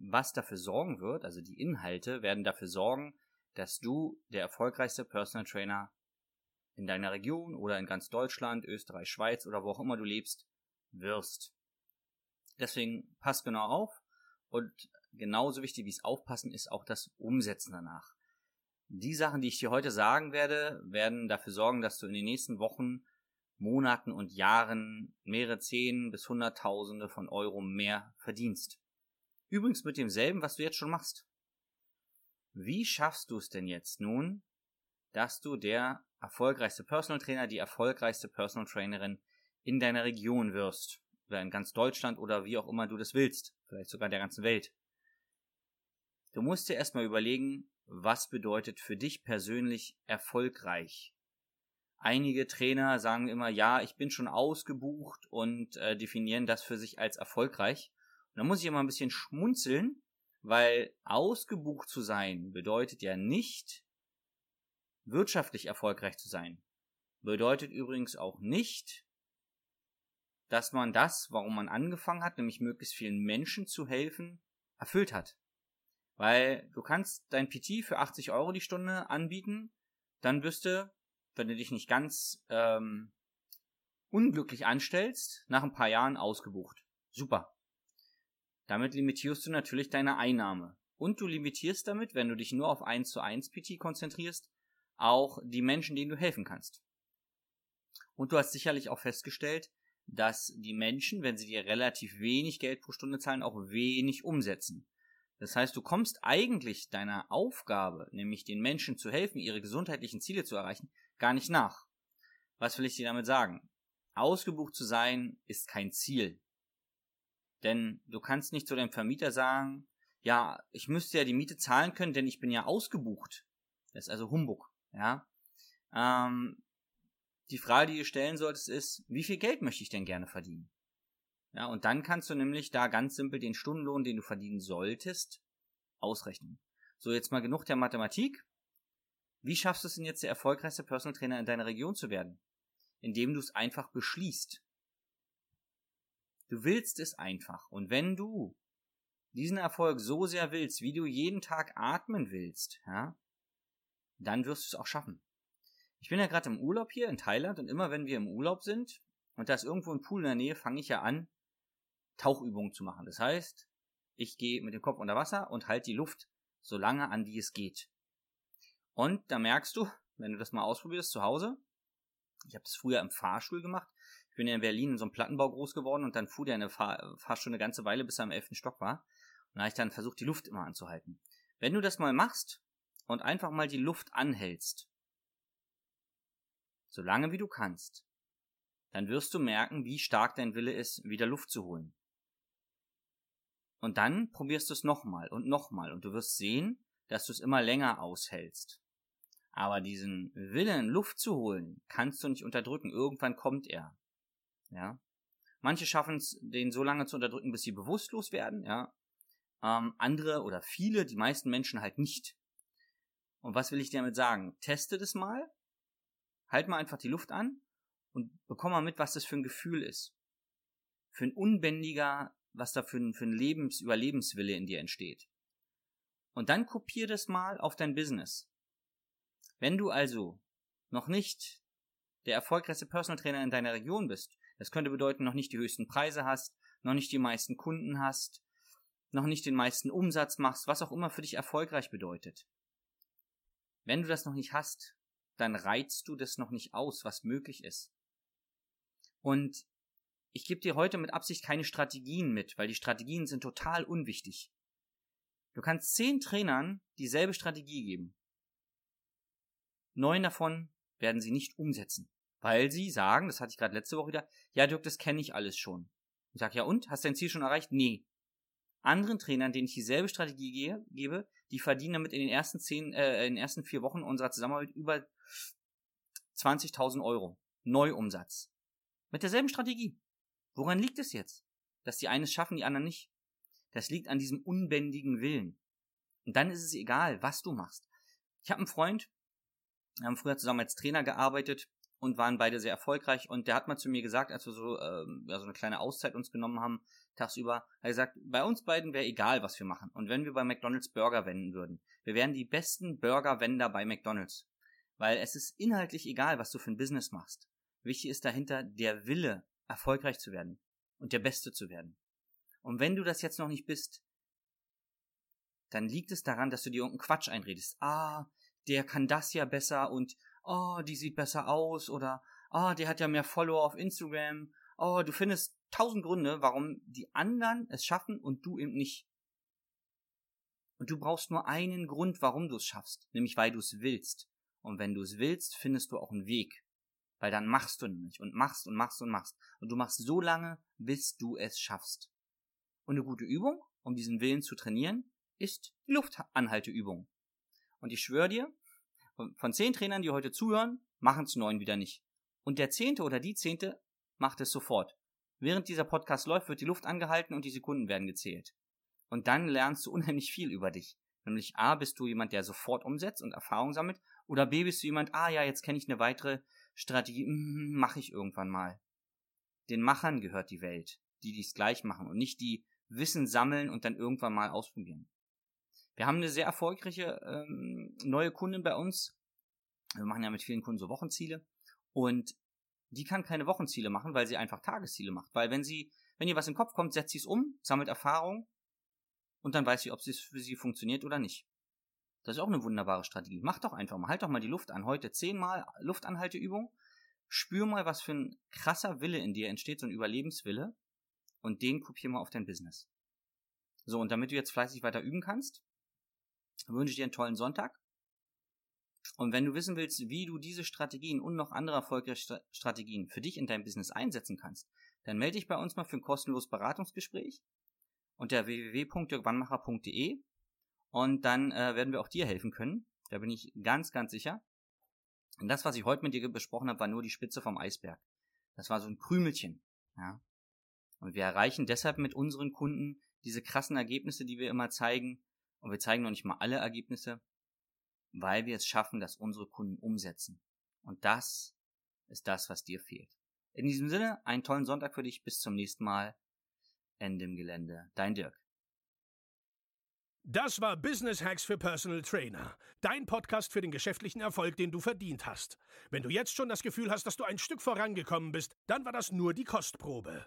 was dafür sorgen wird, also die Inhalte werden dafür sorgen, dass du der erfolgreichste Personal Trainer in deiner Region oder in ganz Deutschland, Österreich, Schweiz oder wo auch immer du lebst, wirst. Deswegen pass genau auf und genauso wichtig wie es aufpassen ist auch das Umsetzen danach. Die Sachen, die ich dir heute sagen werde, werden dafür sorgen, dass du in den nächsten Wochen, Monaten und Jahren mehrere Zehn bis Hunderttausende von Euro mehr verdienst. Übrigens mit demselben, was du jetzt schon machst. Wie schaffst du es denn jetzt nun, dass du der erfolgreichste Personal Trainer, die erfolgreichste Personal Trainerin in deiner Region wirst. Oder in ganz Deutschland oder wie auch immer du das willst. Vielleicht sogar der ganzen Welt. Du musst dir erstmal überlegen, was bedeutet für dich persönlich erfolgreich. Einige Trainer sagen immer, ja, ich bin schon ausgebucht und äh, definieren das für sich als erfolgreich. Und da muss ich immer ein bisschen schmunzeln, weil ausgebucht zu sein bedeutet ja nicht wirtschaftlich erfolgreich zu sein. Bedeutet übrigens auch nicht, dass man das, warum man angefangen hat, nämlich möglichst vielen Menschen zu helfen, erfüllt hat. Weil du kannst dein PT für 80 Euro die Stunde anbieten, dann wirst du, wenn du dich nicht ganz ähm, unglücklich anstellst, nach ein paar Jahren ausgebucht. Super. Damit limitierst du natürlich deine Einnahme. Und du limitierst damit, wenn du dich nur auf 1 zu 1 PT konzentrierst, auch die Menschen, denen du helfen kannst. Und du hast sicherlich auch festgestellt, dass die Menschen, wenn sie dir relativ wenig Geld pro Stunde zahlen, auch wenig umsetzen. Das heißt, du kommst eigentlich deiner Aufgabe, nämlich den Menschen zu helfen, ihre gesundheitlichen Ziele zu erreichen, gar nicht nach. Was will ich dir damit sagen? Ausgebucht zu sein ist kein Ziel. Denn du kannst nicht zu deinem Vermieter sagen, ja, ich müsste ja die Miete zahlen können, denn ich bin ja ausgebucht. Das ist also Humbug, ja. Ähm, die Frage, die du stellen solltest, ist, wie viel Geld möchte ich denn gerne verdienen? Ja, und dann kannst du nämlich da ganz simpel den Stundenlohn, den du verdienen solltest, ausrechnen. So, jetzt mal genug der Mathematik. Wie schaffst du es denn jetzt, der erfolgreichste Personal Trainer in deiner Region zu werden? Indem du es einfach beschließt. Du willst es einfach. Und wenn du diesen Erfolg so sehr willst, wie du jeden Tag atmen willst, ja, dann wirst du es auch schaffen. Ich bin ja gerade im Urlaub hier in Thailand und immer wenn wir im Urlaub sind und da ist irgendwo ein Pool in der Nähe, fange ich ja an, Tauchübungen zu machen. Das heißt, ich gehe mit dem Kopf unter Wasser und halte die Luft so lange an, wie es geht. Und da merkst du, wenn du das mal ausprobierst zu Hause, ich habe das früher im Fahrstuhl gemacht. Ich bin ja in Berlin in so einem Plattenbau groß geworden und dann fuhr der in der Fahr Fahrstuhl eine ganze Weile, bis er im elften Stock war. Und da habe ich dann versucht, die Luft immer anzuhalten. Wenn du das mal machst und einfach mal die Luft anhältst, so lange wie du kannst, dann wirst du merken, wie stark dein Wille ist, wieder Luft zu holen. Und dann probierst du es nochmal und nochmal und du wirst sehen, dass du es immer länger aushältst. Aber diesen Willen, Luft zu holen, kannst du nicht unterdrücken. Irgendwann kommt er. Ja. Manche schaffen es, den so lange zu unterdrücken, bis sie bewusstlos werden, ja. Ähm, andere oder viele, die meisten Menschen halt nicht. Und was will ich damit sagen? Teste das mal, halt mal einfach die Luft an und bekomm mal mit, was das für ein Gefühl ist. Für ein unbändiger, was da für ein, für ein Lebens, Überlebenswille in dir entsteht. Und dann kopier das mal auf dein Business. Wenn du also noch nicht der erfolgreichste Personal Trainer in deiner Region bist, das könnte bedeuten, noch nicht die höchsten Preise hast, noch nicht die meisten Kunden hast, noch nicht den meisten Umsatz machst, was auch immer für dich erfolgreich bedeutet. Wenn du das noch nicht hast, dann reizt du das noch nicht aus, was möglich ist. Und ich gebe dir heute mit Absicht keine Strategien mit, weil die Strategien sind total unwichtig. Du kannst zehn Trainern dieselbe Strategie geben. Neun davon werden sie nicht umsetzen, weil sie sagen, das hatte ich gerade letzte Woche wieder, ja Dirk, das kenne ich alles schon. Ich sage, ja und? Hast dein Ziel schon erreicht? Nee. Anderen Trainern, denen ich dieselbe Strategie gehe, gebe, die verdienen damit in den ersten zehn, äh, in den ersten vier Wochen unserer Zusammenarbeit über 20.000 Euro. Neuumsatz. Mit derselben Strategie. Woran liegt es jetzt? Dass die einen es schaffen, die anderen nicht. Das liegt an diesem unbändigen Willen. Und dann ist es egal, was du machst. Ich habe einen Freund, wir haben früher zusammen als Trainer gearbeitet und waren beide sehr erfolgreich. Und der hat mal zu mir gesagt, als wir so, ähm, ja, so eine kleine Auszeit uns genommen haben, tagsüber, hat er gesagt, bei uns beiden wäre egal, was wir machen. Und wenn wir bei McDonalds Burger wenden würden, wir wären die besten Burgerwender bei McDonalds. Weil es ist inhaltlich egal, was du für ein Business machst. Wichtig ist dahinter der Wille, erfolgreich zu werden und der Beste zu werden. Und wenn du das jetzt noch nicht bist, dann liegt es daran, dass du dir irgendeinen Quatsch einredest. Ah, der kann das ja besser und oh, die sieht besser aus oder oh, der hat ja mehr Follower auf Instagram. Oh, du findest tausend Gründe, warum die anderen es schaffen und du eben nicht. Und du brauchst nur einen Grund, warum du es schaffst, nämlich weil du es willst. Und wenn du es willst, findest du auch einen Weg. Weil dann machst du nämlich und machst und machst und machst. Und du machst so lange, bis du es schaffst. Und eine gute Übung, um diesen Willen zu trainieren, ist die Luftanhalteübung. Und ich schwöre dir, von zehn Trainern, die heute zuhören, machen es neun wieder nicht. Und der zehnte oder die zehnte macht es sofort. Während dieser Podcast läuft, wird die Luft angehalten und die Sekunden werden gezählt. Und dann lernst du unheimlich viel über dich. Nämlich A, bist du jemand, der sofort umsetzt und Erfahrung sammelt. Oder B, bist du jemand, ah ja, jetzt kenne ich eine weitere Strategie, mm, mache ich irgendwann mal. Den Machern gehört die Welt, die dies gleich machen und nicht die Wissen sammeln und dann irgendwann mal ausprobieren. Wir haben eine sehr erfolgreiche ähm, neue Kundin bei uns. Wir machen ja mit vielen Kunden so Wochenziele. Und die kann keine Wochenziele machen, weil sie einfach Tagesziele macht. Weil wenn sie, wenn ihr was im Kopf kommt, setzt sie es um, sammelt Erfahrung und dann weiß sie, ob es für sie funktioniert oder nicht. Das ist auch eine wunderbare Strategie. Mach doch einfach mal, halt doch mal die Luft an. Heute zehnmal Luftanhalteübung. Spür mal, was für ein krasser Wille in dir entsteht, so ein Überlebenswille. Und den kopier mal auf dein Business. So, und damit du jetzt fleißig weiter üben kannst, wünsche dir einen tollen Sonntag. Und wenn du wissen willst, wie du diese Strategien und noch andere erfolgreiche Strategien für dich in deinem Business einsetzen kannst, dann melde dich bei uns mal für ein kostenloses Beratungsgespräch unter www.dirkwannmacher.de und dann äh, werden wir auch dir helfen können. Da bin ich ganz, ganz sicher. Und das, was ich heute mit dir besprochen habe, war nur die Spitze vom Eisberg. Das war so ein Krümelchen. Ja. Und wir erreichen deshalb mit unseren Kunden diese krassen Ergebnisse, die wir immer zeigen, und wir zeigen noch nicht mal alle Ergebnisse, weil wir es schaffen, dass unsere Kunden umsetzen. Und das ist das, was dir fehlt. In diesem Sinne, einen tollen Sonntag für dich. Bis zum nächsten Mal. Ende im Gelände. Dein Dirk. Das war Business Hacks für Personal Trainer. Dein Podcast für den geschäftlichen Erfolg, den du verdient hast. Wenn du jetzt schon das Gefühl hast, dass du ein Stück vorangekommen bist, dann war das nur die Kostprobe.